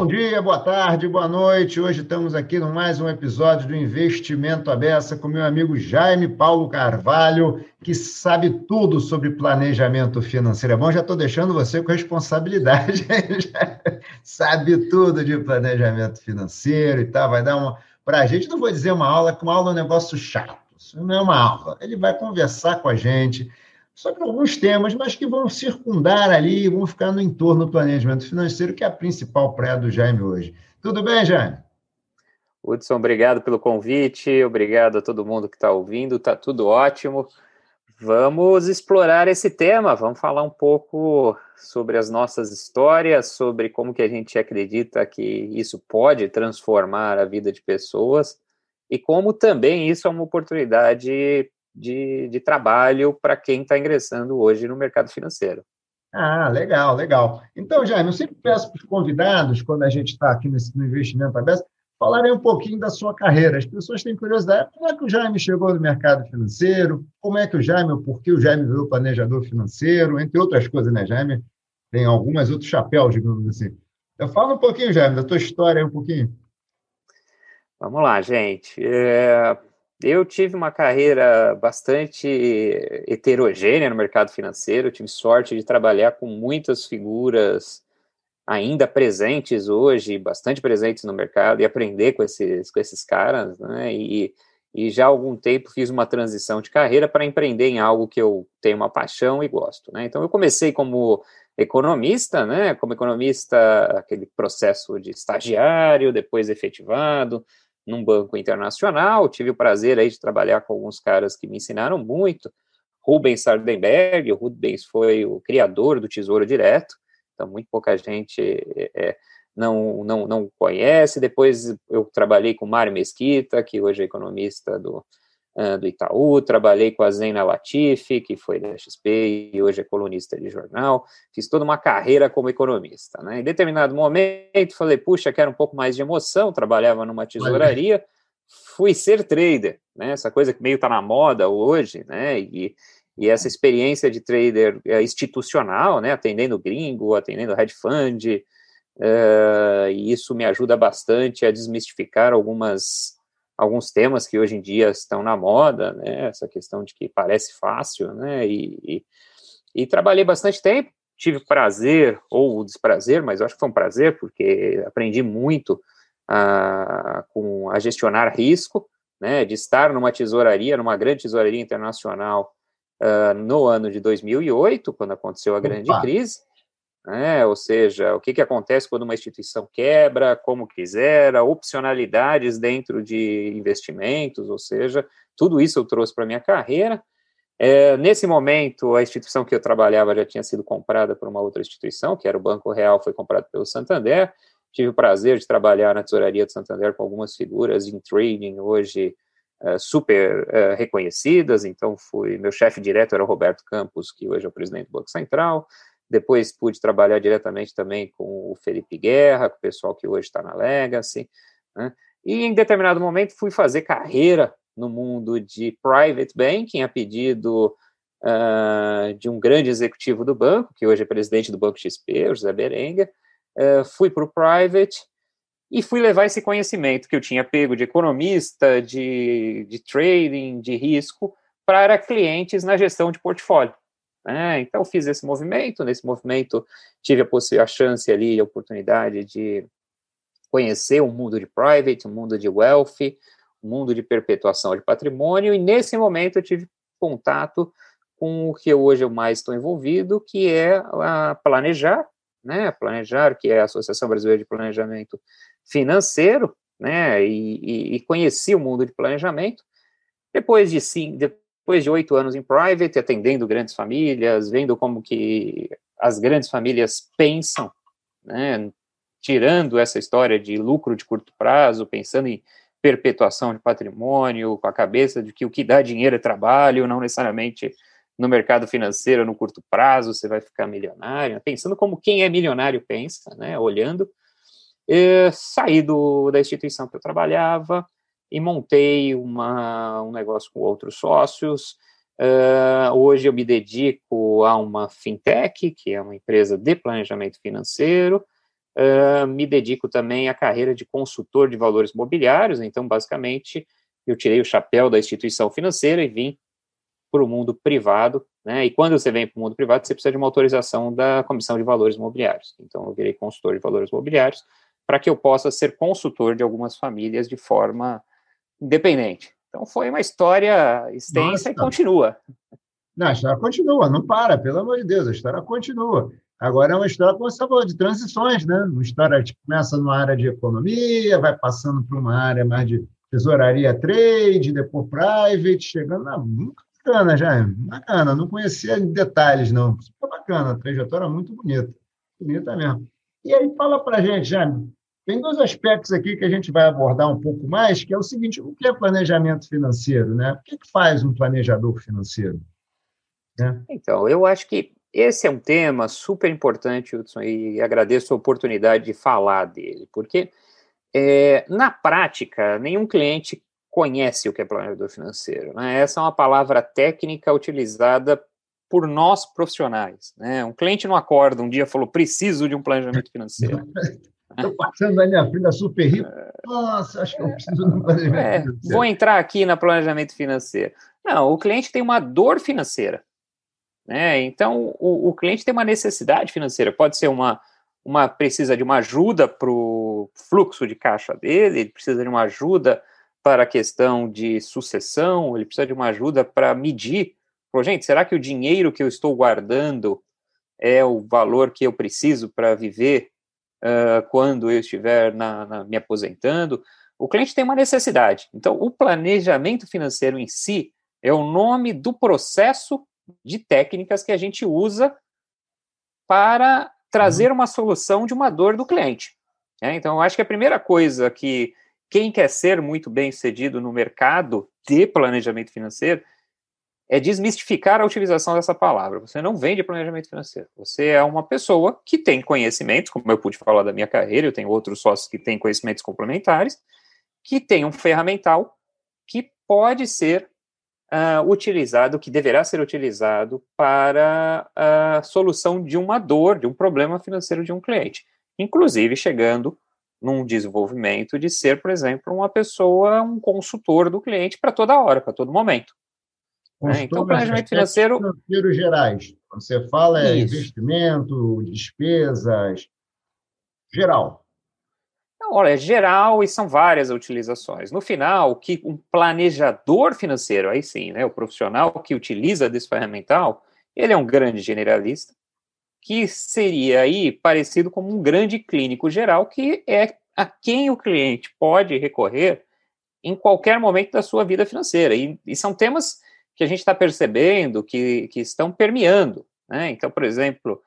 Bom dia, boa tarde, boa noite. Hoje estamos aqui no mais um episódio do Investimento Abessa com meu amigo Jaime Paulo Carvalho, que sabe tudo sobre planejamento financeiro. É bom, já estou deixando você com responsabilidade. sabe tudo de planejamento financeiro e tal. Vai dar uma. Para a gente, não vou dizer uma aula, que uma aula é um negócio chato. Isso não é uma aula. Ele vai conversar com a gente sobre alguns temas, mas que vão circundar ali, vão ficar no entorno do planejamento financeiro, que é a principal praia do Jaime hoje. Tudo bem, Jaime? Hudson, obrigado pelo convite, obrigado a todo mundo que está ouvindo, está tudo ótimo. Vamos explorar esse tema, vamos falar um pouco sobre as nossas histórias, sobre como que a gente acredita que isso pode transformar a vida de pessoas e como também isso é uma oportunidade de, de trabalho para quem está ingressando hoje no mercado financeiro. Ah, legal, legal. Então, Jaime, eu sempre peço para os convidados, quando a gente está aqui nesse, no investimento aberto, falarem um pouquinho da sua carreira. As pessoas têm curiosidade, como é que o Jaime chegou no mercado financeiro, como é que o Jaime, por que o Jaime virou planejador financeiro, entre outras coisas, né, Jaime? Tem algumas outros chapéus, digamos assim. Eu falo um pouquinho, Jaime, da tua história um pouquinho. Vamos lá, gente. É, eu tive uma carreira bastante heterogênea no mercado financeiro, eu tive sorte de trabalhar com muitas figuras ainda presentes hoje, bastante presentes no mercado, e aprender com esses, com esses caras, né? E, e já há algum tempo fiz uma transição de carreira para empreender em algo que eu tenho uma paixão e gosto, né? Então eu comecei como economista, né? Como economista, aquele processo de estagiário, depois efetivado, num banco internacional, tive o prazer aí de trabalhar com alguns caras que me ensinaram muito, Rubens Sardenberg, o Rubens foi o criador do Tesouro Direto, então muito pouca gente é, não, não, não conhece, depois eu trabalhei com Mário Mesquita, que hoje é economista do, uh, do Itaú, trabalhei com a Zena Latifi, que foi da XP e hoje é colunista de jornal, fiz toda uma carreira como economista. Né? Em determinado momento, falei, puxa, quero um pouco mais de emoção, trabalhava numa tesouraria, fui ser trader, né? essa coisa que meio está na moda hoje, né? e, e essa experiência de trader é, institucional, né, atendendo gringo, atendendo hedge fund, uh, e isso me ajuda bastante a desmistificar algumas alguns temas que hoje em dia estão na moda, né, essa questão de que parece fácil, né, e, e, e trabalhei bastante tempo, tive prazer ou desprazer, mas acho que foi um prazer, porque aprendi muito a, com, a gestionar risco, né, de estar numa tesouraria, numa grande tesouraria internacional uh, no ano de 2008, quando aconteceu a grande Opa. crise, né? ou seja, o que, que acontece quando uma instituição quebra, como quiser, opcionalidades dentro de investimentos, ou seja, tudo isso eu trouxe para a minha carreira. É, nesse momento, a instituição que eu trabalhava já tinha sido comprada por uma outra instituição, que era o Banco Real, foi comprado pelo Santander. Tive o prazer de trabalhar na tesouraria do Santander com algumas figuras em trading hoje uh, super uh, reconhecidas. Então, fui meu chefe direto era o Roberto Campos, que hoje é o presidente do Banco Central. Depois pude trabalhar diretamente também com o Felipe Guerra, com o pessoal que hoje está na Legacy. Né? E em determinado momento fui fazer carreira no mundo de private banking, a pedido uh, de um grande executivo do banco, que hoje é presidente do Banco XP, o José Berenga. Uh, fui para o private e fui levar esse conhecimento que eu tinha pego de economista, de, de trading, de risco, para clientes na gestão de portfólio. Né? Então, fiz esse movimento. Nesse movimento, tive a, a chance ali, a oportunidade de conhecer o mundo de private, o mundo de wealth, o mundo de perpetuação de patrimônio. E nesse momento, eu tive contato com o que hoje eu mais estou envolvido, que é a Planejar, né? Planejar, que é a Associação Brasileira de Planejamento Financeiro, né? E, e, e conheci o mundo de planejamento. Depois de, sim, depois de oito anos em private, atendendo grandes famílias, vendo como que as grandes famílias pensam, né, tirando essa história de lucro de curto prazo, pensando em perpetuação de patrimônio, com a cabeça de que o que dá dinheiro é trabalho, não necessariamente no mercado financeiro no curto prazo você vai ficar milionário, pensando como quem é milionário pensa, né, olhando, saí do, da instituição que eu trabalhava, e montei uma, um negócio com outros sócios. Uh, hoje eu me dedico a uma fintech, que é uma empresa de planejamento financeiro, uh, me dedico também à carreira de consultor de valores mobiliários, então, basicamente, eu tirei o chapéu da instituição financeira e vim para o mundo privado, né? E quando você vem para o mundo privado, você precisa de uma autorização da Comissão de Valores Imobiliários. Então, eu virei consultor de valores imobiliários para que eu possa ser consultor de algumas famílias de forma independente. Então, foi uma história extensa Nossa. e continua. Não, a história continua, não para, pelo amor de Deus, a história continua. Agora é uma história, como você falou, de transições, né? Uma história que começa numa área de economia, vai passando para uma área mais de tesouraria trade, depois private, chegando na. Muito bacana, já. Bacana, não conhecia detalhes, não. Super bacana, a trajetória muito bonita. Bonita mesmo. E aí, fala para gente, Jaime, tem dois aspectos aqui que a gente vai abordar um pouco mais, que é o seguinte: o que é planejamento financeiro? Né? O que, é que faz um planejador financeiro? Né? Então, eu acho que esse é um tema super importante, Hudson, e agradeço a oportunidade de falar dele, porque é, na prática, nenhum cliente conhece o que é planejador financeiro. Né? Essa é uma palavra técnica utilizada por nós profissionais. Né? Um cliente não acorda um dia e falou: preciso de um planejamento financeiro. Estou passando na minha frente da super rico. Nossa, acho que eu preciso de um planejamento é. Vou entrar aqui na planejamento financeiro. Não, o cliente tem uma dor financeira. Né? Então, o, o cliente tem uma necessidade financeira. Pode ser uma, uma precisa de uma ajuda para o fluxo de caixa dele, ele precisa de uma ajuda para a questão de sucessão, ele precisa de uma ajuda para medir. Pô, gente, será que o dinheiro que eu estou guardando é o valor que eu preciso para viver uh, quando eu estiver na, na, me aposentando? O cliente tem uma necessidade. Então, o planejamento financeiro em si é o nome do processo de técnicas que a gente usa para trazer uhum. uma solução de uma dor do cliente. É, então, eu acho que a primeira coisa que quem quer ser muito bem sucedido no mercado de planejamento financeiro é desmistificar a utilização dessa palavra. Você não vende planejamento financeiro. Você é uma pessoa que tem conhecimentos, como eu pude falar da minha carreira, eu tenho outros sócios que têm conhecimentos complementares, que tem um ferramental que pode ser uh, utilizado, que deverá ser utilizado para a solução de uma dor, de um problema financeiro de um cliente, inclusive chegando num desenvolvimento de ser, por exemplo, uma pessoa, um consultor do cliente para toda hora, para todo momento. Né? Então, planejamento financeiro. Financeiros gerais. Quando você fala é Isso. investimento, despesas, geral. Não, olha, é geral e são várias utilizações. No final, que um planejador financeiro, aí sim, né, o profissional que utiliza desse ferramental, ele é um grande generalista, que seria aí parecido como um grande clínico geral, que é a quem o cliente pode recorrer em qualquer momento da sua vida financeira. E, e são temas que a gente está percebendo que, que estão permeando. Né? Então, por exemplo,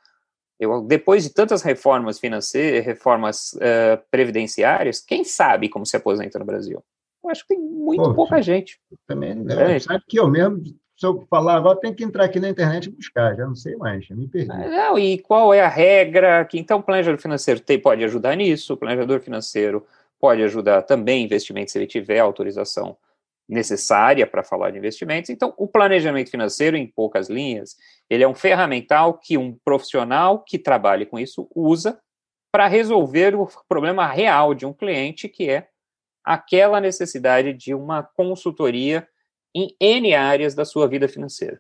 eu, depois de tantas reformas financeiras, reformas uh, previdenciárias, quem sabe como se aposenta no Brasil? Eu acho que tem muito Pô, pouca gente. Também, né? sabe que eu mesmo se eu falar agora, tem que entrar aqui na internet e buscar, já não sei mais, já me perdi. Não, e qual é a regra? Que então o planejador financeiro tem, pode ajudar nisso, o planejador financeiro pode ajudar também investimento se ele tiver autorização necessária para falar de investimentos. Então, o planejamento financeiro, em poucas linhas, ele é um ferramental que um profissional que trabalhe com isso usa para resolver o problema real de um cliente, que é aquela necessidade de uma consultoria em N áreas da sua vida financeira.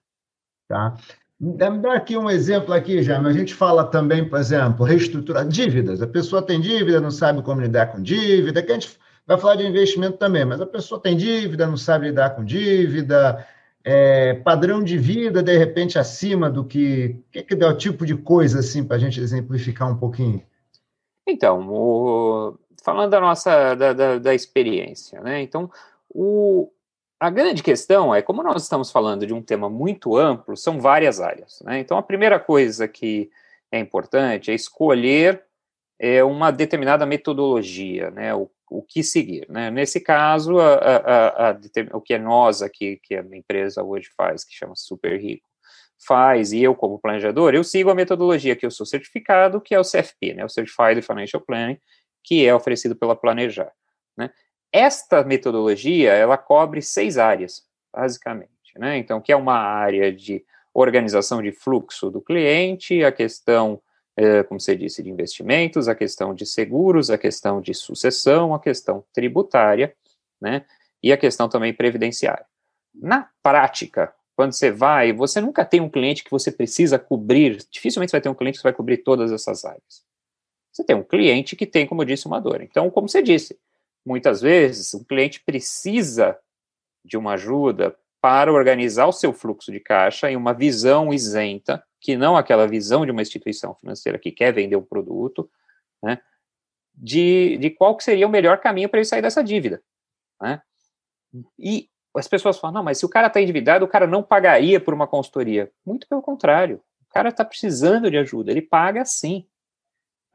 Tá. Me dá aqui um exemplo aqui, Jaime. A gente fala também, por exemplo, reestruturar dívidas. A pessoa tem dívida, não sabe como lidar com dívida, que a gente vai falar de investimento também, mas a pessoa tem dívida, não sabe lidar com dívida, é, padrão de vida, de repente, acima do que. O que, que dá o tipo de coisa, assim, para a gente exemplificar um pouquinho? Então, o, falando da nossa da, da, da experiência, né? Então, o, a grande questão é, como nós estamos falando de um tema muito amplo, são várias áreas. Né? Então, a primeira coisa que é importante é escolher é, uma determinada metodologia, né? o, o que seguir. Né? Nesse caso, a, a, a, o que é nós aqui, que a empresa hoje faz, que chama Super Rico, faz, e eu como planejador, eu sigo a metodologia que eu sou certificado, que é o CFP, né? o Certified Financial Planning, que é oferecido pela Planejar. Né? Esta metodologia, ela cobre seis áreas, basicamente, né? Então, que é uma área de organização de fluxo do cliente, a questão como você disse, de investimentos, a questão de seguros, a questão de sucessão, a questão tributária, né, e a questão também previdenciária. Na prática, quando você vai, você nunca tem um cliente que você precisa cobrir, dificilmente você vai ter um cliente que vai cobrir todas essas áreas. Você tem um cliente que tem, como eu disse, uma dor. Então, como você disse, muitas vezes o cliente precisa de uma ajuda para organizar o seu fluxo de caixa em uma visão isenta, que não aquela visão de uma instituição financeira que quer vender um produto, né, de, de qual que seria o melhor caminho para ele sair dessa dívida. Né? E as pessoas falam, não, mas se o cara está endividado, o cara não pagaria por uma consultoria. Muito pelo contrário. O cara está precisando de ajuda, ele paga sim.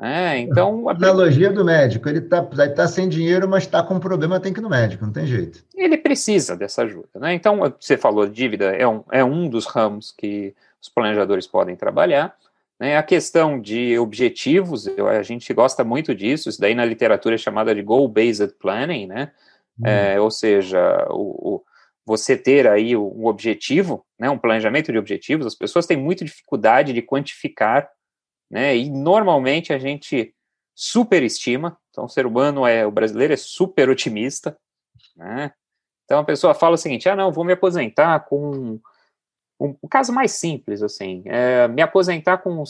É, então. A analogia do médico, ele está tá sem dinheiro, mas está com um problema, tem que ir no médico, não tem jeito. Ele precisa dessa ajuda. Né? Então, você falou dívida, é um, é um dos ramos que os planejadores podem trabalhar. Né? A questão de objetivos, eu, a gente gosta muito disso, isso daí na literatura é chamada de goal-based planning, né? Hum. É, ou seja, o, o, você ter aí um objetivo, né, um planejamento de objetivos, as pessoas têm muita dificuldade de quantificar né? E normalmente a gente superestima. Então, o ser humano é, o brasileiro é super otimista, né? Então a pessoa fala o seguinte: ah, não, vou me aposentar com um, um caso mais simples, assim, é, me aposentar com,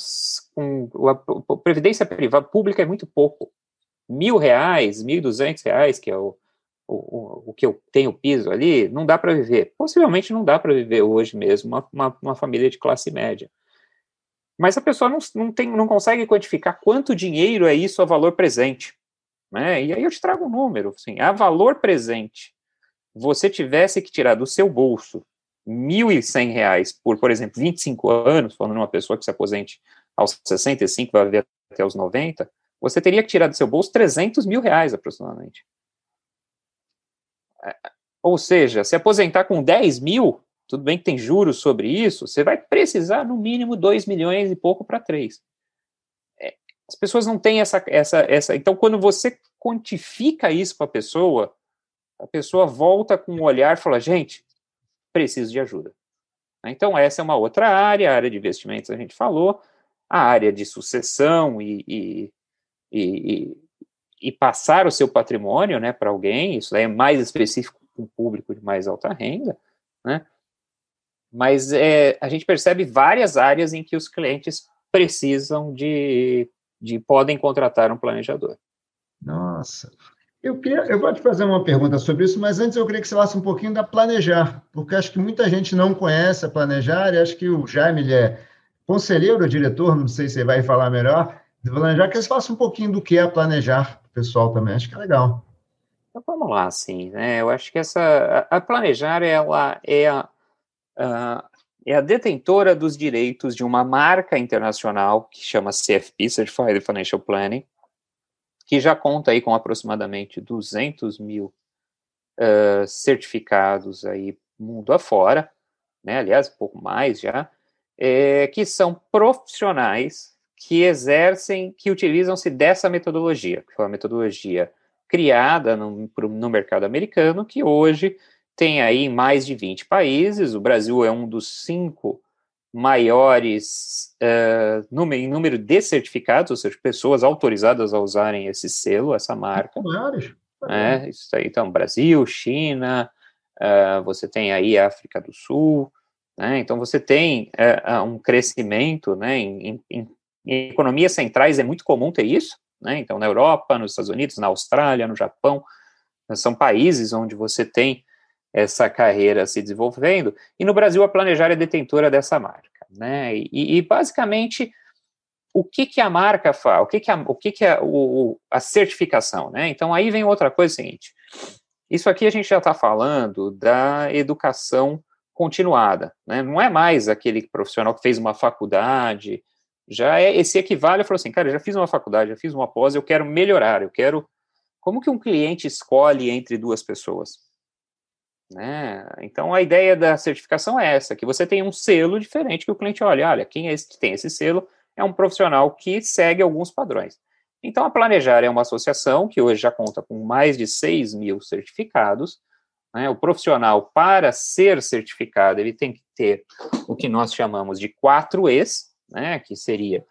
com a, previdência privada pública é muito pouco, mil reais, mil duzentos reais, que é o, o, o, que eu tenho piso ali, não dá para viver. Possivelmente não dá para viver hoje mesmo uma, uma, uma família de classe média. Mas a pessoa não, não, tem, não consegue quantificar quanto dinheiro é isso a valor presente. Né? E aí eu te trago um número, assim, a valor presente, você tivesse que tirar do seu bolso R$ 1.100 por, por exemplo, 25 anos, falando de uma pessoa que se aposente aos 65, vai viver até os 90, você teria que tirar do seu bolso 300 mil reais aproximadamente. É, ou seja, se aposentar com 10 mil, tudo bem que tem juros sobre isso, você vai precisar no mínimo 2 milhões e pouco para 3. É, as pessoas não têm essa, essa, essa. Então, quando você quantifica isso para a pessoa, a pessoa volta com um olhar e fala: gente, preciso de ajuda. Então, essa é uma outra área, a área de investimentos a gente falou, a área de sucessão e, e, e, e passar o seu patrimônio né, para alguém, isso é mais específico para um público de mais alta renda, né? mas é, a gente percebe várias áreas em que os clientes precisam de, de podem contratar um planejador. Nossa, eu, queria, eu vou te fazer uma pergunta sobre isso, mas antes eu queria que você falasse um pouquinho da Planejar, porque acho que muita gente não conhece a Planejar, e acho que o Jaime é conselheiro, diretor, não sei se você vai falar melhor, de Planejar, que você faça um pouquinho do que é Planejar, pessoal também, acho que é legal. Então vamos lá, sim, né? Eu acho que essa a, a Planejar ela é a, uh, é a detentora dos direitos de uma marca internacional que chama CFP, Certified Financial Planning, que já conta aí com aproximadamente 200 mil uh, certificados aí mundo afora, né, aliás, um pouco mais já, é, que são profissionais que exercem, que utilizam-se dessa metodologia, que foi uma metodologia criada no, no mercado americano, que hoje tem aí mais de 20 países, o Brasil é um dos cinco maiores uh, número, em número de certificados, ou seja, pessoas autorizadas a usarem esse selo, essa marca. Maiores. É, isso aí, então, Brasil, China, uh, você tem aí África do Sul, né, então você tem uh, um crescimento, né, em, em, em, economias centrais é muito comum ter isso, né, então na Europa, nos Estados Unidos, na Austrália, no Japão, são países onde você tem essa carreira se desenvolvendo, e no Brasil a Planejar é detentora dessa marca, né, e, e basicamente o que que a marca faz, o que que a, o que que a, o, a certificação, né, então aí vem outra coisa seguinte, isso aqui a gente já está falando da educação continuada, né, não é mais aquele profissional que fez uma faculdade, já é esse equivale, falou assim, cara, já fiz uma faculdade, já fiz uma pós, eu quero melhorar, eu quero, como que um cliente escolhe entre duas pessoas? Né? Então, a ideia da certificação é essa, que você tem um selo diferente que o cliente olha, olha, quem é esse que tem esse selo é um profissional que segue alguns padrões. Então, a Planejar é uma associação que hoje já conta com mais de 6 mil certificados. Né? O profissional, para ser certificado, ele tem que ter o que nós chamamos de quatro Es, né? que seria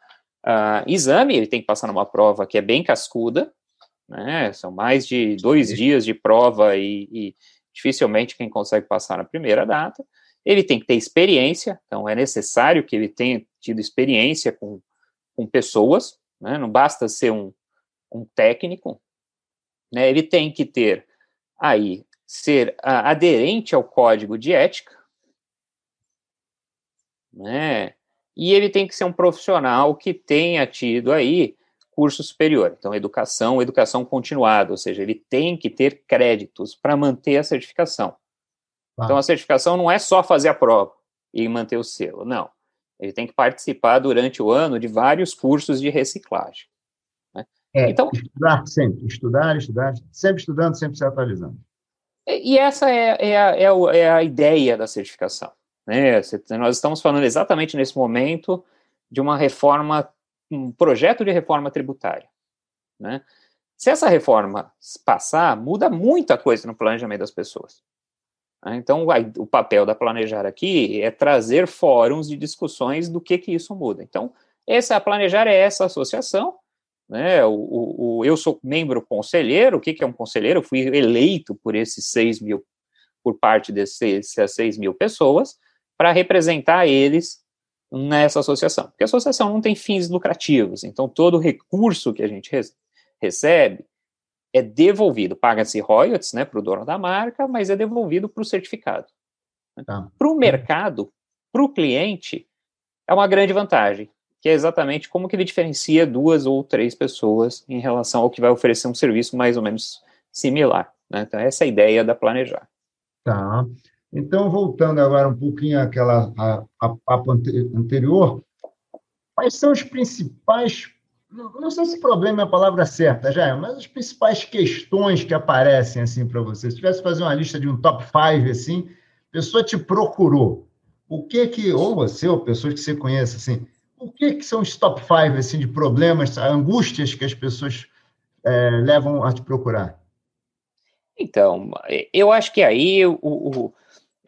uh, exame, ele tem que passar numa prova que é bem cascuda, né? São mais de dois dias de prova e, e dificilmente quem consegue passar na primeira data. Ele tem que ter experiência, então é necessário que ele tenha tido experiência com, com pessoas, né? não basta ser um, um técnico, né? ele tem que ter aí, ser a, aderente ao código de ética, né? e ele tem que ser um profissional que tenha tido aí curso superior. Então, educação, educação continuada, ou seja, ele tem que ter créditos para manter a certificação. Ah. Então, a certificação não é só fazer a prova e manter o selo, não. Ele tem que participar durante o ano de vários cursos de reciclagem. Né? É, então, estudar sempre, estudar, estudar, sempre estudando, sempre se atualizando. E essa é, é, a, é, a, é a ideia da certificação. Né? Nós estamos falando exatamente nesse momento de uma reforma um projeto de reforma tributária. Né? Se essa reforma passar, muda muita coisa no planejamento das pessoas. Né? Então, o papel da Planejar aqui é trazer fóruns de discussões do que, que isso muda. Então, essa a Planejar é essa associação. Né? O, o, o eu sou membro conselheiro. O que, que é um conselheiro? Eu fui eleito por esses 6 mil, por parte dessas 6 mil pessoas, para representar eles nessa associação. Porque a associação não tem fins lucrativos, então todo recurso que a gente recebe é devolvido, paga-se royalties né, para o dono da marca, mas é devolvido para o certificado. Tá. Para o mercado, para o cliente, é uma grande vantagem, que é exatamente como que ele diferencia duas ou três pessoas em relação ao que vai oferecer um serviço mais ou menos similar. Né? Então, essa é a ideia da Planejar. Tá. Então, voltando agora um pouquinho àquela a, a papo anterior, quais são os principais, não sei se problema é a palavra certa, já, mas as principais questões que aparecem assim para você? Se tivesse fazer uma lista de um top 5 assim, a pessoa te procurou, o que que, ou você, ou pessoas que você conhece, assim, o que que são os top 5 assim, de problemas, angústias que as pessoas é, levam a te procurar? Então, eu acho que aí o, o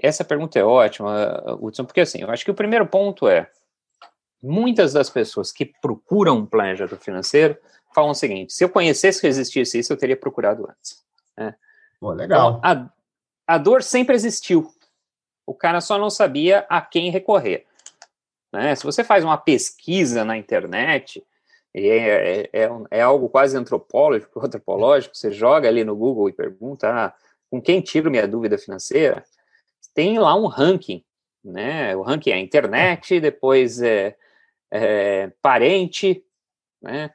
essa pergunta é ótima, Hudson, porque assim, eu acho que o primeiro ponto é, muitas das pessoas que procuram um planejador financeiro falam o seguinte, se eu conhecesse que existisse isso, eu teria procurado antes. Né? Pô, legal. Então, a, a dor sempre existiu, o cara só não sabia a quem recorrer. Né? Se você faz uma pesquisa na internet, é, é, é, é, algo quase antropológico, antropológico, você joga ali no Google e pergunta ah, com quem tiro minha dúvida financeira, tem lá um ranking, né? O ranking é internet, depois é, é parente, né?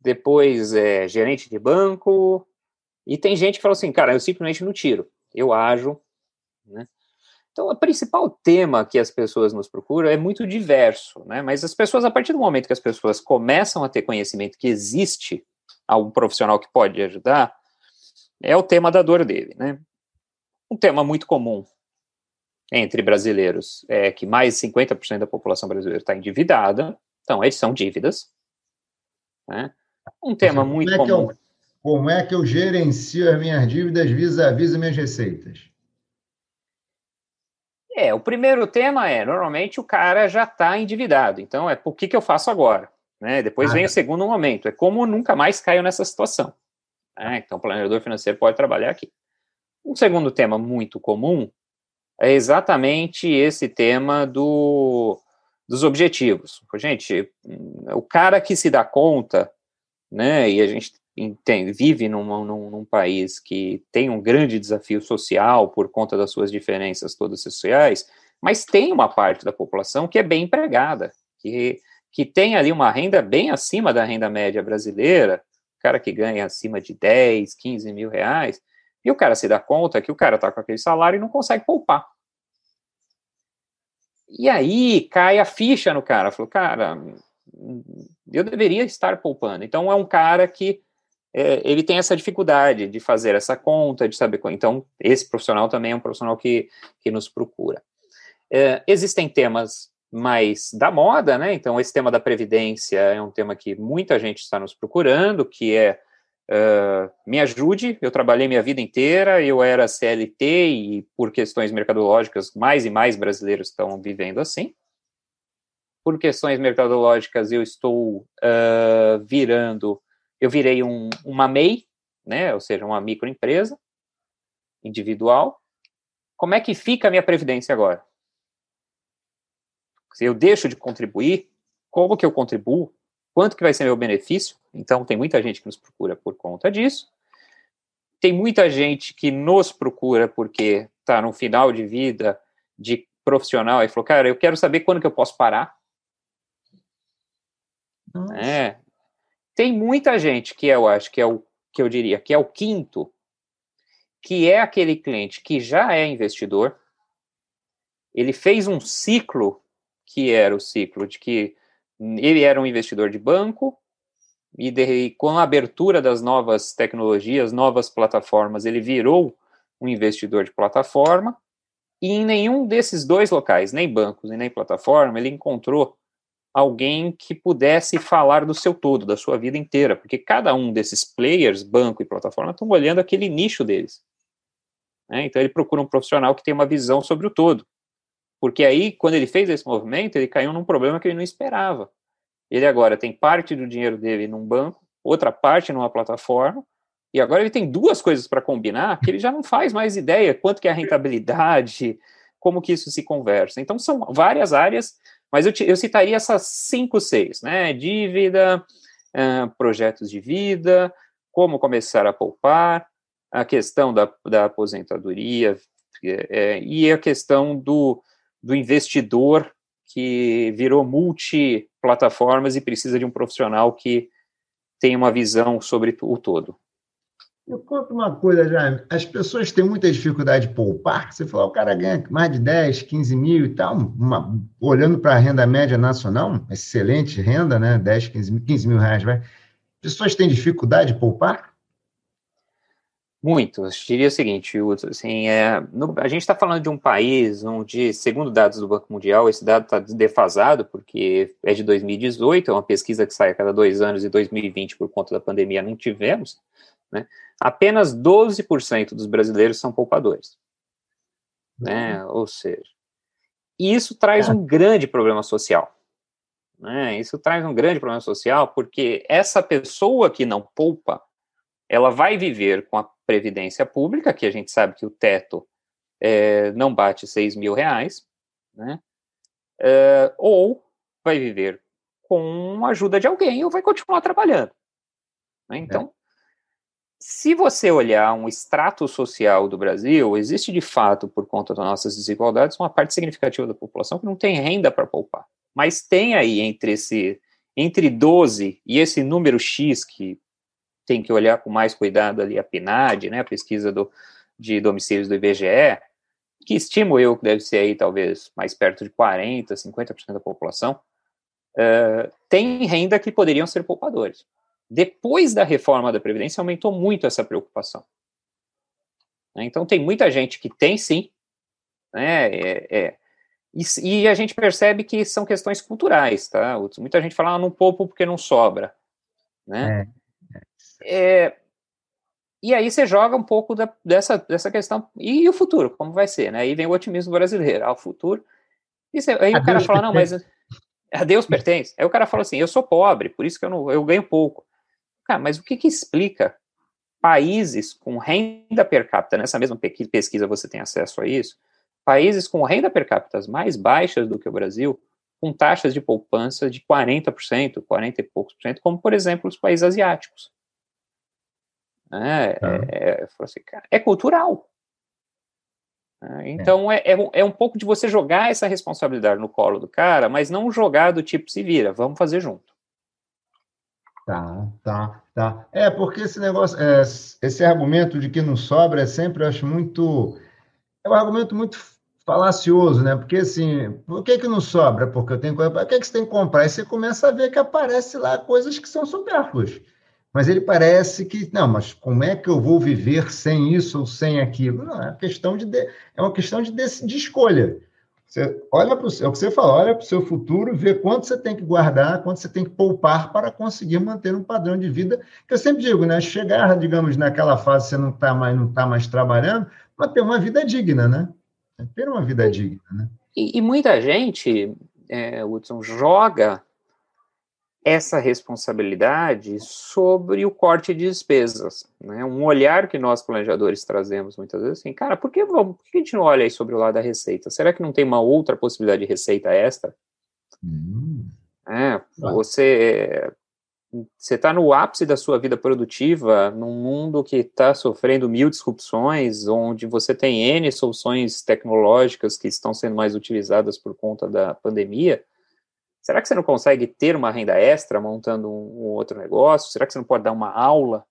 Depois é gerente de banco, e tem gente que fala assim, cara, eu simplesmente não tiro, eu ajo, né? Então, o principal tema que as pessoas nos procuram é muito diverso, né? Mas as pessoas, a partir do momento que as pessoas começam a ter conhecimento que existe algum profissional que pode ajudar, é o tema da dor dele, né? Um tema muito comum entre brasileiros é que mais de 50% da população brasileira está endividada, então eles são dívidas. Né? Um tema como muito é comum. Eu, como é que eu gerencio as minhas dívidas vis-à-vis -vis minhas receitas? É, o primeiro tema é, normalmente o cara já está endividado, então é o que, que eu faço agora? Né? Depois ah, vem tá. o segundo momento, é como nunca mais caio nessa situação. Né? Então o planejador financeiro pode trabalhar aqui. Um segundo tema muito comum é exatamente esse tema do, dos objetivos. Gente, o cara que se dá conta, né, e a gente vive num, num, país que tem um grande desafio social por conta das suas diferenças todas sociais, mas tem uma parte da população que é bem empregada, que, que tem ali uma renda bem acima da renda média brasileira, cara que ganha acima de 10, 15 mil reais, e o cara se dá conta que o cara está com aquele salário e não consegue poupar. E aí cai a ficha no cara. Falou, cara, eu deveria estar poupando. Então é um cara que é, ele tem essa dificuldade de fazer essa conta, de saber. Então, esse profissional também é um profissional que, que nos procura. É, existem temas mais da moda, né? Então, esse tema da previdência é um tema que muita gente está nos procurando, que é Uh, me ajude, eu trabalhei minha vida inteira, eu era CLT e por questões mercadológicas mais e mais brasileiros estão vivendo assim. por questões mercadológicas, eu estou uh, virando, eu virei um, uma MEI, né, ou seja, uma microempresa individual. Como é que fica a minha previdência agora? Se eu deixo de contribuir, como que eu contribuo? Quanto que vai ser meu benefício? Então, tem muita gente que nos procura por conta disso. Tem muita gente que nos procura porque está no final de vida de profissional e falou, cara, eu quero saber quando que eu posso parar. É. Tem muita gente que eu acho que é o que eu diria que é o quinto, que é aquele cliente que já é investidor, ele fez um ciclo que era o ciclo de que ele era um investidor de banco e, de, com a abertura das novas tecnologias, novas plataformas, ele virou um investidor de plataforma e em nenhum desses dois locais, nem bancos e nem plataforma, ele encontrou alguém que pudesse falar do seu todo, da sua vida inteira, porque cada um desses players, banco e plataforma, estão olhando aquele nicho deles. Né? Então ele procura um profissional que tem uma visão sobre o todo. Porque aí, quando ele fez esse movimento, ele caiu num problema que ele não esperava. Ele agora tem parte do dinheiro dele num banco, outra parte numa plataforma, e agora ele tem duas coisas para combinar que ele já não faz mais ideia quanto que é a rentabilidade, como que isso se conversa. Então são várias áreas, mas eu, te, eu citaria essas cinco, seis, né? Dívida, uh, projetos de vida, como começar a poupar, a questão da, da aposentadoria é, e a questão do, do investidor que virou multiplataformas e precisa de um profissional que tem uma visão sobre o todo. Eu conto uma coisa, Jaime. As pessoas têm muita dificuldade de poupar. Você falou, o cara ganha mais de 10, 15 mil e tal. Uma, olhando para a renda média nacional, excelente renda, né? 10, 15 mil, 15 mil reais, vai. Pessoas têm dificuldade de poupar? Muito. Eu diria o seguinte, assim, é, no, a gente está falando de um país onde, segundo dados do Banco Mundial, esse dado está defasado, porque é de 2018, é uma pesquisa que sai a cada dois anos, e 2020, por conta da pandemia, não tivemos, né? apenas 12% dos brasileiros são poupadores. Né? Ou seja, isso traz é. um grande problema social. Né? Isso traz um grande problema social, porque essa pessoa que não poupa, ela vai viver com a previdência pública, que a gente sabe que o teto é, não bate 6 mil reais, né? É, ou vai viver com a ajuda de alguém ou vai continuar trabalhando. Né? Então, é se você olhar um extrato social do Brasil, existe de fato, por conta das nossas desigualdades, uma parte significativa da população que não tem renda para poupar. Mas tem aí entre esse entre 12 e esse número X que tem que olhar com mais cuidado ali a PNAD, né, a pesquisa do, de domicílios do IBGE, que estimo eu que deve ser aí talvez mais perto de 40, 50% da população, uh, tem renda que poderiam ser poupadores. Depois da reforma da Previdência, aumentou muito essa preocupação. Né? Então, tem muita gente que tem sim, né, é, é, e, e, a gente percebe que são questões culturais, tá? Muita gente fala, ah, não poupo porque não sobra, né? É. é e aí você joga um pouco da, dessa, dessa questão, e, e, o futuro, como vai ser, né? Aí vem o otimismo brasileiro, ah, o futuro, e você, aí a o cara fala, não, mas a Deus pertence. Aí o cara fala assim, eu sou pobre, por isso que eu, não, eu ganho pouco. Cara, mas o que, que explica países com renda per capita, nessa mesma pesquisa você tem acesso a isso, países com renda per capita mais baixas do que o Brasil, com taxas de poupança de 40%, 40 e poucos por cento, como, por exemplo, os países asiáticos. É, é, é, assim, é cultural. É, então, é. É, é um pouco de você jogar essa responsabilidade no colo do cara, mas não jogar do tipo se vira, vamos fazer junto. Tá, tá, tá. É, porque esse negócio, é, esse argumento de que não sobra é sempre, eu acho muito. É um argumento muito falacioso, né? Porque assim, por que, que não sobra? Porque eu tenho coisa. Por que, que você tem que comprar? E você começa a ver que aparece lá coisas que são supérfluas. Mas ele parece que, não, mas como é que eu vou viver sem isso ou sem aquilo? Não, é questão de, é uma questão de, de, de escolha. Você olha para o é o que você fala, olha para o seu futuro, vê quanto você tem que guardar, quanto você tem que poupar para conseguir manter um padrão de vida. Que eu sempre digo, né? Chegar, digamos, naquela fase você não está mais, não tá mais trabalhando, mas ter uma vida digna, né? Ter uma vida digna, né? E, e muita gente é, Hudson, joga essa responsabilidade sobre o corte de despesas. Né? Um olhar que nós, planejadores, trazemos muitas vezes assim, cara, por que, vamos, por que a gente não olha aí sobre o lado da receita? Será que não tem uma outra possibilidade de receita extra? Hum. É, você você está no ápice da sua vida produtiva, num mundo que está sofrendo mil disrupções, onde você tem N soluções tecnológicas que estão sendo mais utilizadas por conta da pandemia, será que você não consegue ter uma renda extra montando um, um outro negócio? Será que você não pode dar uma aula?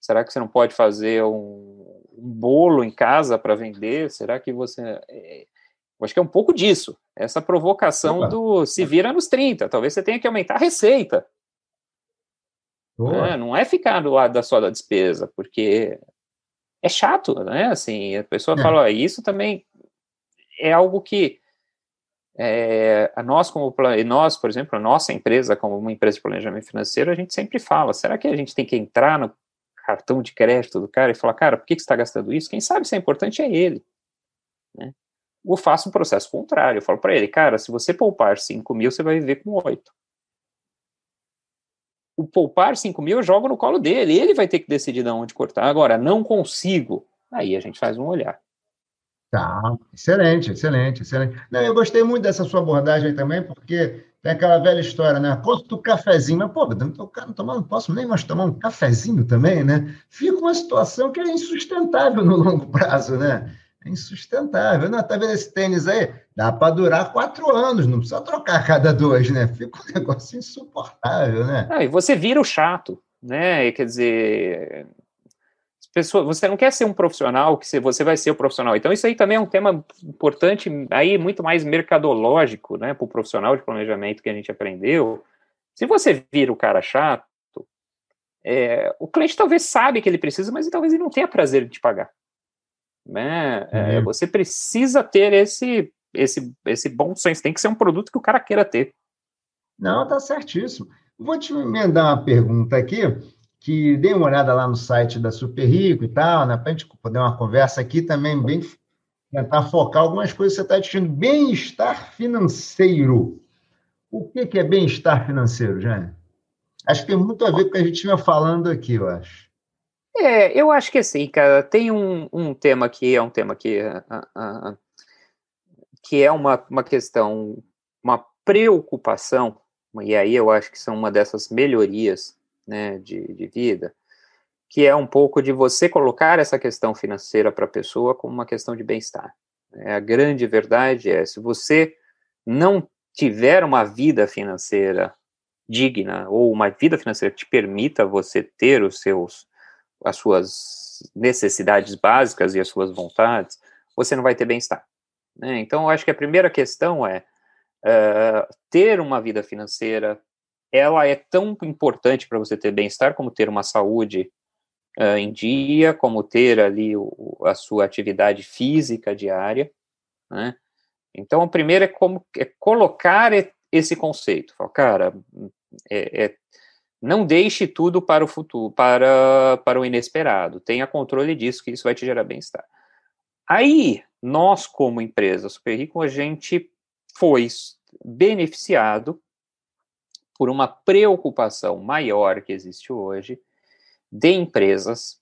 Será que você não pode fazer um, um bolo em casa para vender? Será que você. É, eu acho que é um pouco disso, essa provocação Opa. do se vira nos 30. Talvez você tenha que aumentar a receita né? Não é ficar do lado da sua da despesa, porque é chato, né? Assim, a pessoa é. fala, ó, isso também é algo que é, a nós como nós, por exemplo, a nossa empresa como uma empresa de planejamento financeiro, a gente sempre fala, será que a gente tem que entrar no cartão de crédito do cara e falar, cara, por que, que você está gastando isso? Quem sabe se é importante é ele, né? Ou faço um processo contrário, eu falo para ele, cara, se você poupar 5 mil, você vai viver com 8 o poupar 5 mil eu jogo no colo dele, ele vai ter que decidir de onde cortar. Agora, não consigo, aí a gente faz um olhar. Tá, excelente, excelente, excelente. Não, eu gostei muito dessa sua abordagem também, porque tem aquela velha história, né? Quanto do cafezinho, mas, pô, não, tô, não posso nem mais tomar um cafezinho também, né? Fica uma situação que é insustentável no longo prazo, né? É insustentável. Não, tá vendo esse tênis aí? Dá para durar quatro anos, não precisa trocar cada dois, né? Fica um negócio insuportável, né? Ah, e você vira o chato, né? Quer dizer, pessoa, você não quer ser um profissional que você vai ser o profissional. Então, isso aí também é um tema importante, aí muito mais mercadológico, né? Para o profissional de planejamento que a gente aprendeu. Se você vira o cara chato, é, o cliente talvez sabe que ele precisa, mas talvez ele não tenha prazer de te pagar. Né? É, uhum. você precisa ter esse, esse, esse bom senso, tem que ser um produto que o cara queira ter. Não, tá certíssimo. Vou te emendar uma pergunta aqui, que dei uma olhada lá no site da Super Rico e tal, né, para a gente poder uma conversa aqui também, bem tentar focar algumas coisas que você está discutindo. Bem-estar financeiro. O que, que é bem-estar financeiro, Jane? Acho que tem muito a ver com o que a gente vinha falando aqui, eu acho. É, eu acho que assim, cara, tem um, um tema que é um tema que, uh, uh, que é uma, uma questão, uma preocupação, e aí eu acho que são uma dessas melhorias né, de, de vida, que é um pouco de você colocar essa questão financeira para a pessoa como uma questão de bem-estar. É, a grande verdade é, se você não tiver uma vida financeira digna, ou uma vida financeira que te permita você ter os seus as suas necessidades básicas e as suas vontades, você não vai ter bem-estar. Né? Então, eu acho que a primeira questão é uh, ter uma vida financeira. Ela é tão importante para você ter bem-estar como ter uma saúde uh, em dia, como ter ali o, a sua atividade física diária. Né? Então, o primeiro é como é colocar esse conceito. Fala, cara, é, é não deixe tudo para o futuro, para, para o inesperado. Tenha controle disso, que isso vai te gerar bem-estar. Aí, nós, como empresa Super Rico, a gente foi beneficiado por uma preocupação maior que existe hoje de empresas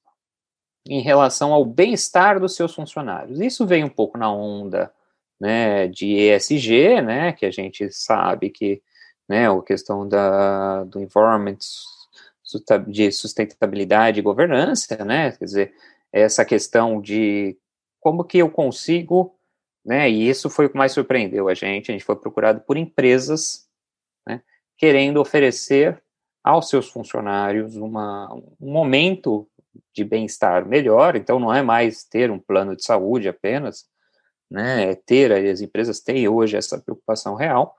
em relação ao bem-estar dos seus funcionários. Isso vem um pouco na onda né, de ESG, né, que a gente sabe que né, a questão da, do environment, de sustentabilidade e governança, né, quer dizer, essa questão de como que eu consigo, né, e isso foi o que mais surpreendeu a gente, a gente foi procurado por empresas, né, querendo oferecer aos seus funcionários uma, um momento de bem-estar melhor, então não é mais ter um plano de saúde apenas, né, é ter, as empresas têm hoje essa preocupação real,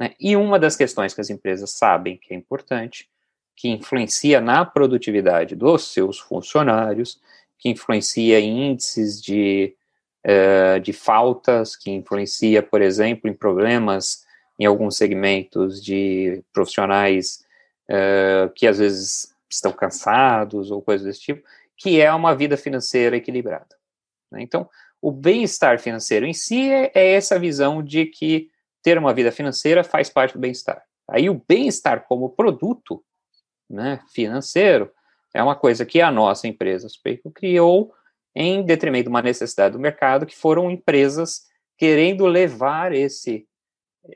né? E uma das questões que as empresas sabem que é importante, que influencia na produtividade dos seus funcionários, que influencia em índices de, uh, de faltas, que influencia, por exemplo, em problemas em alguns segmentos de profissionais uh, que às vezes estão cansados ou coisas desse tipo, que é uma vida financeira equilibrada. Né? Então, o bem-estar financeiro em si é, é essa visão de que ter uma vida financeira faz parte do bem-estar. Aí o bem-estar como produto né, financeiro é uma coisa que a nossa empresa Supeco criou em detrimento de uma necessidade do mercado, que foram empresas querendo levar esse,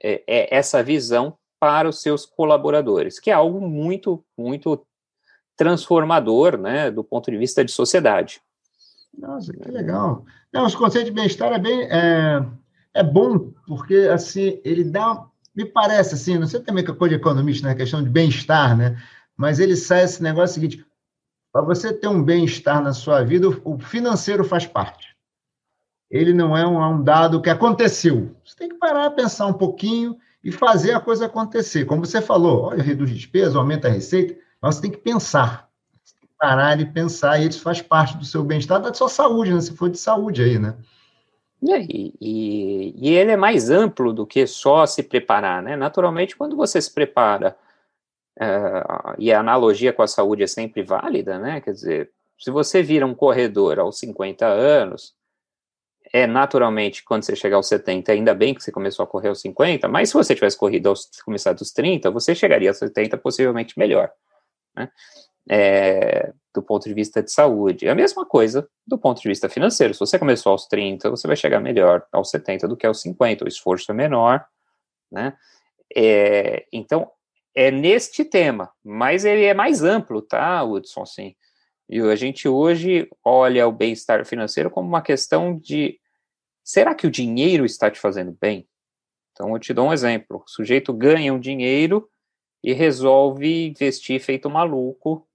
é, é, essa visão para os seus colaboradores, que é algo muito, muito transformador, né, do ponto de vista de sociedade. Nossa, que legal. Não, os conceitos de bem-estar é bem é, é bom porque assim ele dá, me parece assim, não sei também que é coisa de economista, né, questão de bem-estar, né, mas ele sai esse negócio seguinte: para você ter um bem-estar na sua vida, o financeiro faz parte. Ele não é um, é um dado que aconteceu. Você tem que parar, pensar um pouquinho e fazer a coisa acontecer. Como você falou, olha, reduz despesa, aumenta a receita, mas você tem que pensar. Você tem que parar e pensar, e isso faz parte do seu bem-estar, da sua saúde, né? Se for de saúde aí, né? E, e, e, ele é mais amplo do que só se preparar, né? Naturalmente, quando você se prepara, uh, e a analogia com a saúde é sempre válida, né? Quer dizer, se você vira um corredor aos 50 anos, é naturalmente, quando você chegar aos 70, ainda bem que você começou a correr aos 50, mas se você tivesse corrido aos, começado aos 30, você chegaria aos 70 possivelmente melhor, né? É, do ponto de vista de saúde. É a mesma coisa do ponto de vista financeiro. Se você começou aos 30, você vai chegar melhor aos 70 do que aos 50, o esforço é menor, né? É, então, é neste tema, mas ele é mais amplo, tá, Hudson, assim. E a gente hoje olha o bem-estar financeiro como uma questão de será que o dinheiro está te fazendo bem? Então, eu te dou um exemplo. O sujeito ganha um dinheiro e resolve investir feito maluco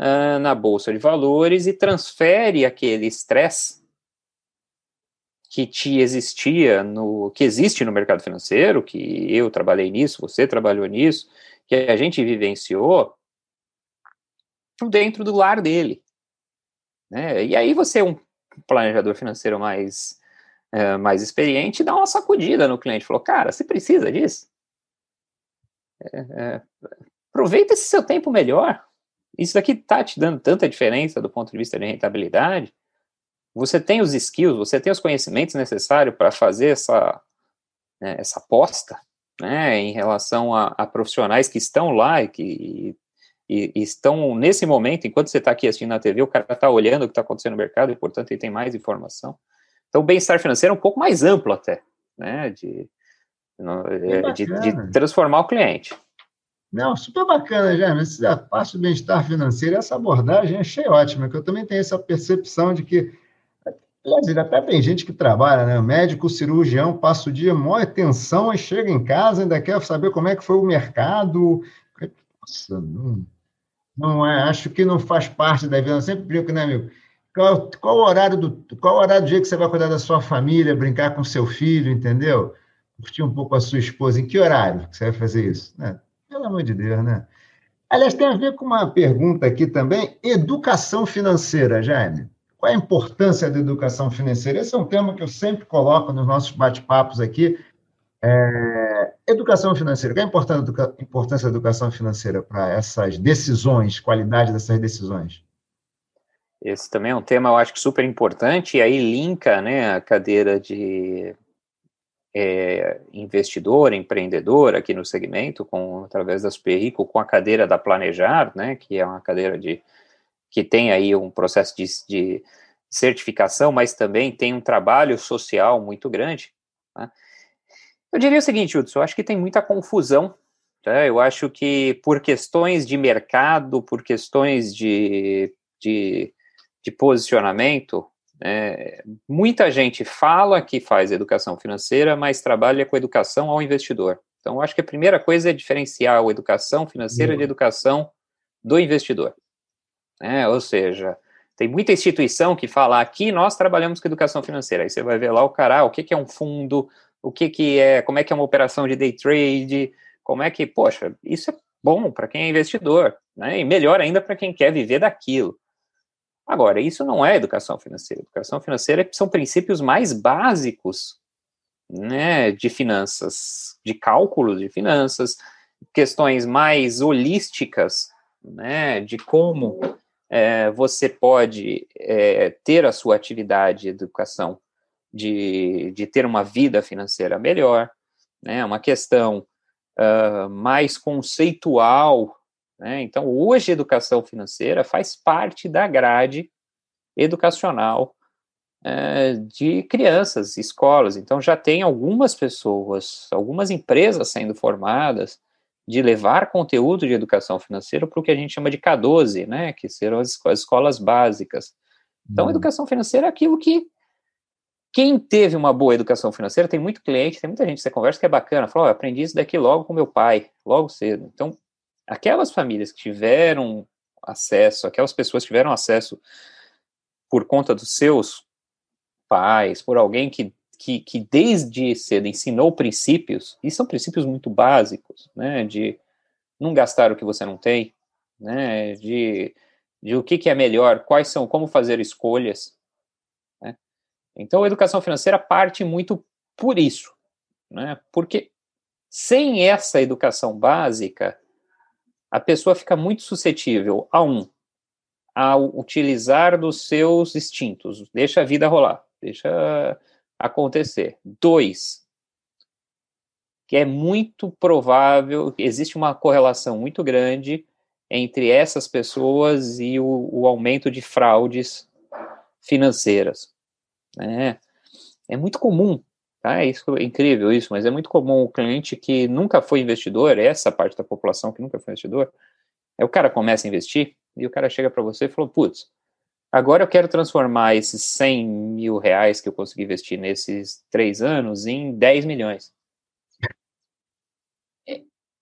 uh, na bolsa de valores e transfere aquele estresse que te existia no que existe no mercado financeiro, que eu trabalhei nisso, você trabalhou nisso, que a gente vivenciou dentro do lar dele. Né? E aí você é um planejador financeiro mais é, mais experiente, dá uma sacudida no cliente. Falou, cara, você precisa disso? É, é, aproveita esse seu tempo melhor. Isso daqui está te dando tanta diferença do ponto de vista de rentabilidade. Você tem os skills, você tem os conhecimentos necessários para fazer essa, né, essa aposta né, em relação a, a, profissionais que estão lá e que e, e estão nesse momento, enquanto você está aqui assistindo na TV, o cara está olhando o que está acontecendo no mercado e, portanto, ele tem mais informação. Então, o bem-estar financeiro é um pouco mais amplo até, né, de, é, de, de, transformar o cliente. Não, super bacana, Jaime. A parte do bem-estar financeiro, essa abordagem achei ótima, que eu também tenho essa percepção de que, até tem gente que trabalha, né? O médico, o cirurgião, passa o dia maior atenção e chega em casa, ainda quer saber como é que foi o mercado. Nossa, não, não é, acho que não faz parte da vida. Eu sempre brinco, né, amigo? Qual, qual, o horário do, qual horário do dia que você vai cuidar da sua família, brincar com seu filho, entendeu? Curtir um pouco a sua esposa. Em que horário que você vai fazer isso? Né? Pelo amor de Deus, né? Aliás, tem a ver com uma pergunta aqui também: educação financeira, Jaime. Qual a importância da educação financeira? Esse é um tema que eu sempre coloco nos nossos bate-papos aqui. É, educação financeira. Qual a importância da educação financeira para essas decisões, qualidade dessas decisões? Esse também é um tema, eu acho super importante, e aí linka né, a cadeira de é, investidor, empreendedor aqui no segmento, com, através da Superrico, com a cadeira da Planejar, né, que é uma cadeira de que tem aí um processo de, de certificação, mas também tem um trabalho social muito grande. Né? Eu diria o seguinte, Hudson, eu acho que tem muita confusão. Tá? Eu acho que por questões de mercado, por questões de, de de posicionamento, é, muita gente fala que faz educação financeira, mas trabalha com educação ao investidor. Então, acho que a primeira coisa é diferenciar a educação financeira uhum. de educação do investidor. É, ou seja, tem muita instituição que fala aqui nós trabalhamos com educação financeira. Aí você vai ver lá o cara, ah, o que, que é um fundo, o que, que é, como é que é uma operação de day trade, como é que, poxa, isso é bom para quem é investidor, né? E melhor ainda para quem quer viver daquilo. Agora, isso não é educação financeira. Educação financeira são princípios mais básicos né, de finanças, de cálculos de finanças, questões mais holísticas né, de como é, você pode é, ter a sua atividade de educação, de, de ter uma vida financeira melhor. né, uma questão uh, mais conceitual. Né? Então, hoje, educação financeira faz parte da grade educacional uh, de crianças, escolas. Então, já tem algumas pessoas, algumas empresas sendo formadas de levar conteúdo de educação financeira para o que a gente chama de K12, né, que serão as escolas básicas. Então, uhum. educação financeira é aquilo que quem teve uma boa educação financeira, tem muito cliente, tem muita gente que você conversa que é bacana, fala, oh, eu aprendi isso daqui logo com meu pai, logo cedo. Então, aquelas famílias que tiveram acesso, aquelas pessoas que tiveram acesso por conta dos seus pais, por alguém que, que, que desde cedo ensinou princípios, e são princípios muito básicos, né, de não gastar o que você não tem, né, de, de o que, que é melhor, quais são, como fazer escolhas, então, a educação financeira parte muito por isso, né? Porque sem essa educação básica, a pessoa fica muito suscetível a um, ao utilizar dos seus instintos, deixa a vida rolar, deixa acontecer. Dois, que é muito provável, existe uma correlação muito grande entre essas pessoas e o, o aumento de fraudes financeiras. É, é muito comum, tá? É isso é incrível isso, mas é muito comum o cliente que nunca foi investidor, essa parte da população que nunca foi investidor, aí o cara começa a investir e o cara chega para você e falou, putz, agora eu quero transformar esses 100 mil reais que eu consegui investir nesses três anos em 10 milhões.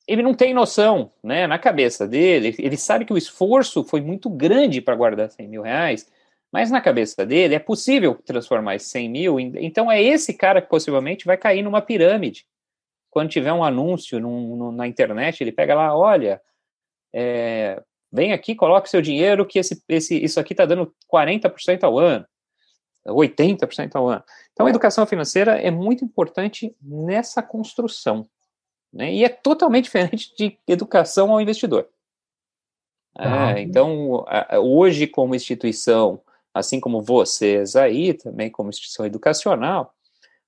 Ele não tem noção, né, na cabeça dele, ele sabe que o esforço foi muito grande para guardar 100 mil reais, mas na cabeça dele é possível transformar esses 100 mil, então é esse cara que possivelmente vai cair numa pirâmide. Quando tiver um anúncio num, num, na internet, ele pega lá, olha, é, vem aqui, coloque seu dinheiro que esse, esse, isso aqui está dando 40% ao ano, 80% ao ano. Então a educação financeira é muito importante nessa construção. Né? E é totalmente diferente de educação ao investidor. É, então, hoje, como instituição, assim como vocês aí, também como instituição educacional,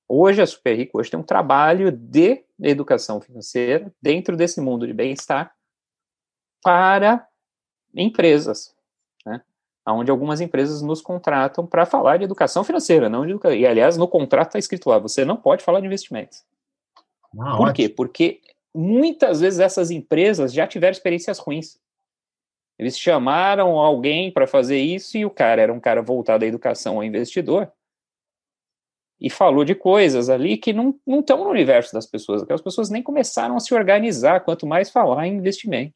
hoje a Super Rico hoje tem um trabalho de educação financeira dentro desse mundo de bem-estar para empresas, né? Onde algumas empresas nos contratam para falar de educação financeira, não de educação. E, aliás, no contrato está escrito lá, você não pode falar de investimentos. Ah, Por ótimo. quê? Porque muitas vezes essas empresas já tiveram experiências ruins. Eles chamaram alguém para fazer isso e o cara era um cara voltado à educação ao investidor e falou de coisas ali que não estão no universo das pessoas. Aquelas pessoas nem começaram a se organizar, quanto mais falar em investimento.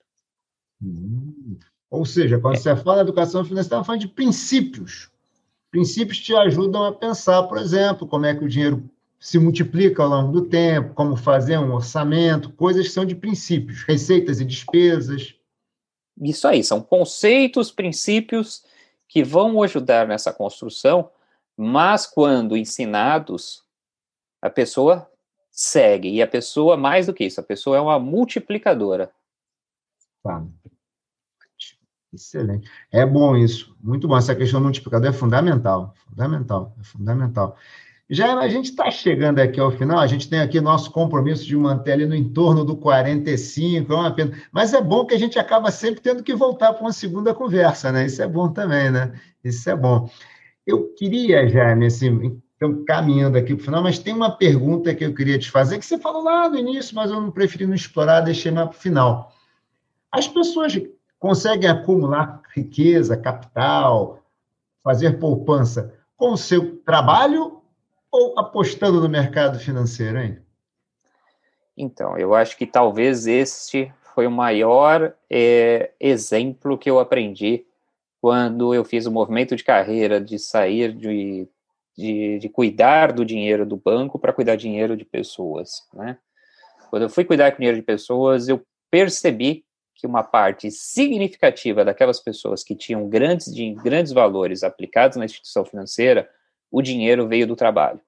Hum. Ou seja, quando é. você fala de educação financeira, está falando de princípios. Princípios te ajudam a pensar, por exemplo, como é que o dinheiro se multiplica ao longo do tempo, como fazer um orçamento, coisas que são de princípios, receitas e despesas isso aí, são conceitos, princípios que vão ajudar nessa construção, mas quando ensinados, a pessoa segue. E a pessoa, mais do que isso, a pessoa é uma multiplicadora. Tá. Excelente. É bom isso. Muito bom. Essa questão do multiplicador é fundamental. Fundamental. É fundamental. Já a gente está chegando aqui ao final, a gente tem aqui nosso compromisso de manter ali no entorno do 45, é uma pena. Mas é bom que a gente acaba sempre tendo que voltar para uma segunda conversa, né? Isso é bom também, né? Isso é bom. Eu queria, Jaime, assim, então, caminhando aqui para o final, mas tem uma pergunta que eu queria te fazer, que você falou lá no início, mas eu não preferi não explorar, deixei mais para o final. As pessoas conseguem acumular riqueza, capital, fazer poupança com o seu trabalho ou apostando no mercado financeiro, hein? Então, eu acho que talvez este foi o maior é, exemplo que eu aprendi quando eu fiz o movimento de carreira de sair de, de, de cuidar do dinheiro do banco para cuidar dinheiro de pessoas, né? Quando eu fui cuidar do dinheiro de pessoas, eu percebi que uma parte significativa daquelas pessoas que tinham grandes, de, grandes valores aplicados na instituição financeira o dinheiro veio do trabalho.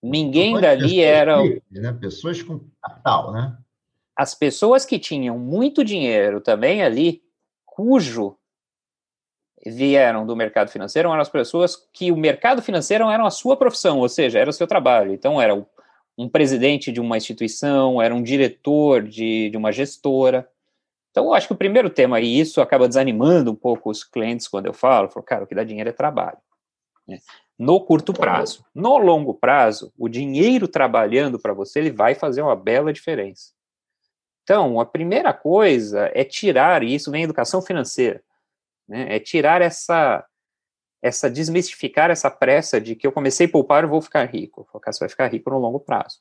Ninguém dali era. Né? Pessoas com capital, né? As pessoas que tinham muito dinheiro também ali, cujo vieram do mercado financeiro, eram as pessoas que o mercado financeiro era a sua profissão, ou seja, era o seu trabalho. Então, era um presidente de uma instituição, era um diretor de, de uma gestora. Então, eu acho que o primeiro tema, e isso acaba desanimando um pouco os clientes quando eu falo, falo, cara, o que dá dinheiro é trabalho. Né? No curto prazo. No longo prazo, o dinheiro trabalhando para você, ele vai fazer uma bela diferença. Então, a primeira coisa é tirar, e isso vem educação financeira, né? é tirar essa, essa, desmistificar essa pressa de que eu comecei a poupar, eu vou ficar rico. Você vai ficar rico no longo prazo.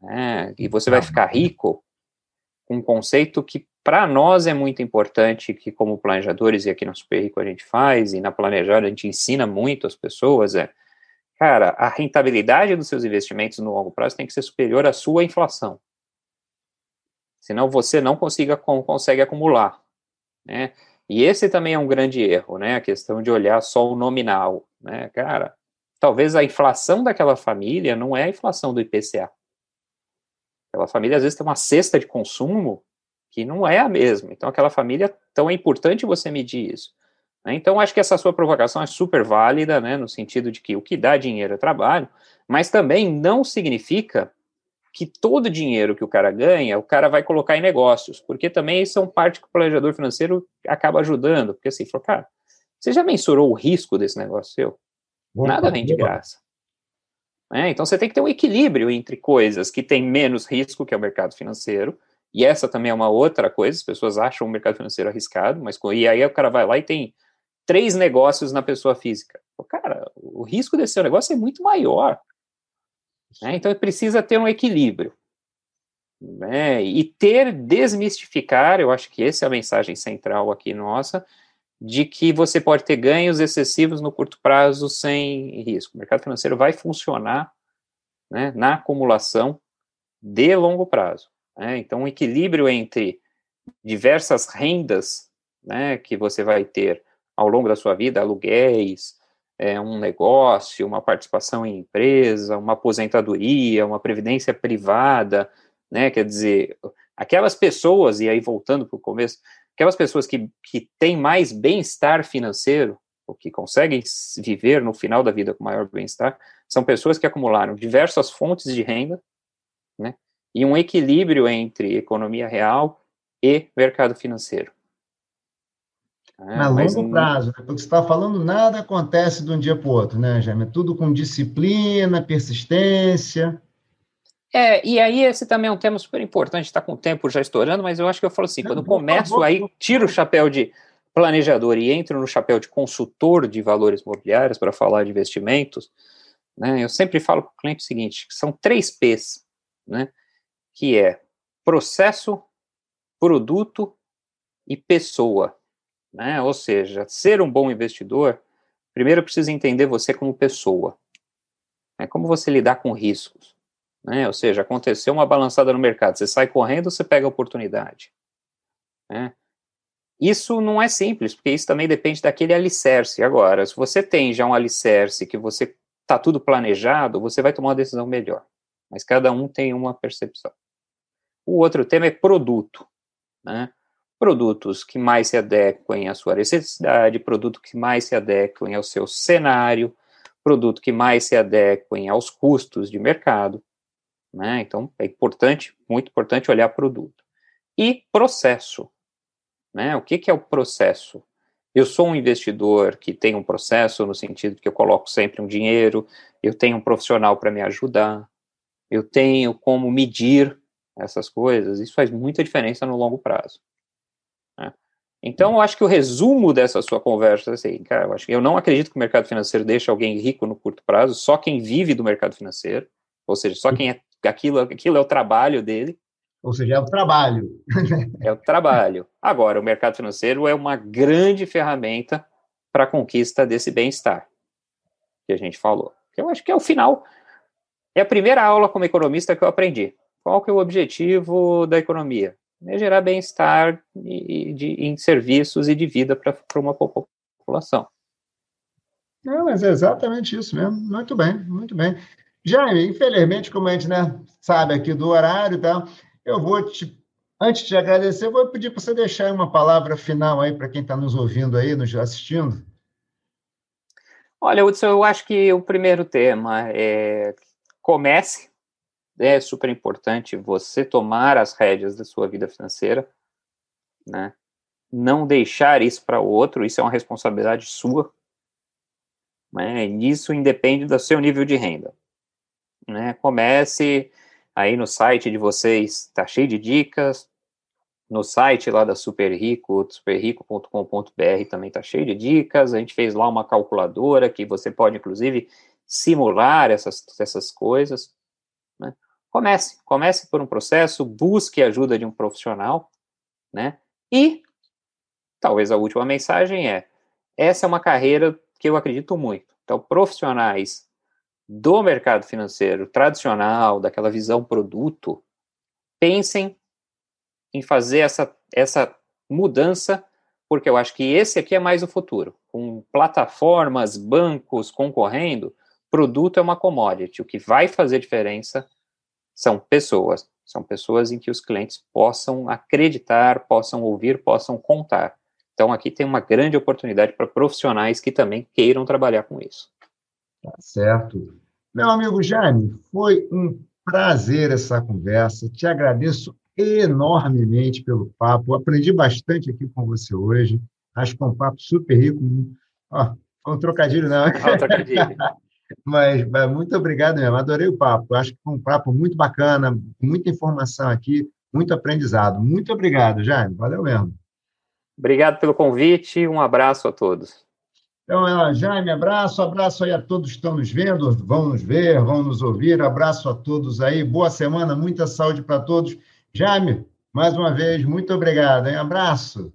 Né? E você vai ficar rico com um conceito que para nós é muito importante, que como planejadores, e aqui no Super Rico a gente faz, e na Planejada a gente ensina muito as pessoas, é, cara, a rentabilidade dos seus investimentos no longo prazo tem que ser superior à sua inflação senão você não consiga, consegue acumular, né? E esse também é um grande erro, né? A questão de olhar só o nominal, né? Cara, talvez a inflação daquela família não é a inflação do IPCA. Aquela família às vezes tem uma cesta de consumo que não é a mesma. Então, aquela família, então é importante você medir isso. Né? Então, acho que essa sua provocação é super válida, né? No sentido de que o que dá dinheiro é trabalho, mas também não significa que todo o dinheiro que o cara ganha, o cara vai colocar em negócios, porque também isso é um parte que o planejador financeiro acaba ajudando, porque assim, falou, cara, você já mensurou o risco desse negócio seu? Nada vem de graça. É, então você tem que ter um equilíbrio entre coisas que têm menos risco, que é o mercado financeiro, e essa também é uma outra coisa, as pessoas acham o mercado financeiro arriscado, mas e aí o cara vai lá e tem três negócios na pessoa física. Cara, o risco desse seu negócio é muito maior. Né? Então precisa ter um equilíbrio. Né? E ter, desmistificar, eu acho que essa é a mensagem central aqui nossa, de que você pode ter ganhos excessivos no curto prazo sem risco. O mercado financeiro vai funcionar né, na acumulação de longo prazo. Né? Então, um equilíbrio entre diversas rendas né, que você vai ter ao longo da sua vida, aluguéis, é, um negócio, uma participação em empresa, uma aposentadoria, uma previdência privada, né? Quer dizer, aquelas pessoas, e aí voltando para o começo, aquelas pessoas que, que têm mais bem-estar financeiro, ou que conseguem viver no final da vida com maior bem-estar, são pessoas que acumularam diversas fontes de renda, né? E um equilíbrio entre economia real e mercado financeiro. É, a longo prazo, né? porque você está falando, nada acontece de um dia para o outro, né, Jaime? É tudo com disciplina, persistência. É, e aí esse também é um tema super importante, está com o tempo já estourando, mas eu acho que eu falo assim, quando começo aí, tiro o chapéu de planejador e entro no chapéu de consultor de valores imobiliários para falar de investimentos, né, eu sempre falo para o cliente o seguinte, são três P's, né, que é processo, produto e pessoa. Né? Ou seja, ser um bom investidor, primeiro precisa entender você como pessoa. Né? Como você lidar com riscos. Né? Ou seja, aconteceu uma balançada no mercado, você sai correndo, você pega a oportunidade. Né? Isso não é simples, porque isso também depende daquele alicerce. Agora, se você tem já um alicerce que você está tudo planejado, você vai tomar uma decisão melhor. Mas cada um tem uma percepção. O outro tema é produto. Né? produtos que mais se adequem à sua necessidade, produto que mais se adequem ao seu cenário, produto que mais se adequem aos custos de mercado. Né? Então, é importante, muito importante olhar produto. E processo. Né? O que, que é o processo? Eu sou um investidor que tem um processo no sentido que eu coloco sempre um dinheiro, eu tenho um profissional para me ajudar, eu tenho como medir essas coisas. Isso faz muita diferença no longo prazo. Então, eu acho que o resumo dessa sua conversa é assim, cara, eu, acho que eu não acredito que o mercado financeiro deixe alguém rico no curto prazo, só quem vive do mercado financeiro, ou seja, só quem é aquilo, aquilo é o trabalho dele. Ou seja, é o trabalho. é o trabalho. Agora, o mercado financeiro é uma grande ferramenta para a conquista desse bem-estar que a gente falou. Eu acho que é o final. É a primeira aula como economista que eu aprendi. Qual que é o objetivo da economia? é gerar bem-estar em serviços e de vida para uma população. Não, mas é exatamente isso mesmo. Muito bem, muito bem. Jaime, infelizmente, como a gente né, sabe aqui do horário, tá, eu vou te, antes de agradecer, eu vou pedir para você deixar uma palavra final aí para quem está nos ouvindo aí, nos assistindo. Olha, Hudson, eu acho que o primeiro tema é comece, é super importante você tomar as rédeas da sua vida financeira, né? Não deixar isso para o outro, isso é uma responsabilidade sua, né? Isso independe do seu nível de renda, né? Comece aí no site de vocês, tá cheio de dicas, no site lá da Super Rico, superrico.com.br também tá cheio de dicas, a gente fez lá uma calculadora que você pode, inclusive, simular essas, essas coisas? Comece, comece por um processo, busque ajuda de um profissional, né? E talvez a última mensagem é: essa é uma carreira que eu acredito muito. Então, profissionais do mercado financeiro tradicional, daquela visão produto, pensem em fazer essa, essa mudança, porque eu acho que esse aqui é mais o futuro. Com plataformas, bancos concorrendo, produto é uma commodity. O que vai fazer diferença são pessoas. São pessoas em que os clientes possam acreditar, possam ouvir, possam contar. Então, aqui tem uma grande oportunidade para profissionais que também queiram trabalhar com isso. Tá certo. Meu amigo Jaime, foi um prazer essa conversa. Te agradeço enormemente pelo papo. Aprendi bastante aqui com você hoje. Acho que é um papo super rico. Ó, um trocadilho, não. É um trocadilho. Mas, mas, muito obrigado mesmo, adorei o papo. Acho que foi um papo muito bacana, muita informação aqui, muito aprendizado. Muito obrigado, Jaime. Valeu mesmo. Obrigado pelo convite, um abraço a todos. Então, Jaime, abraço, abraço aí a todos que estão nos vendo, vão nos ver, vão nos ouvir, abraço a todos aí, boa semana, muita saúde para todos. Jaime, mais uma vez, muito obrigado, hein? Abraço.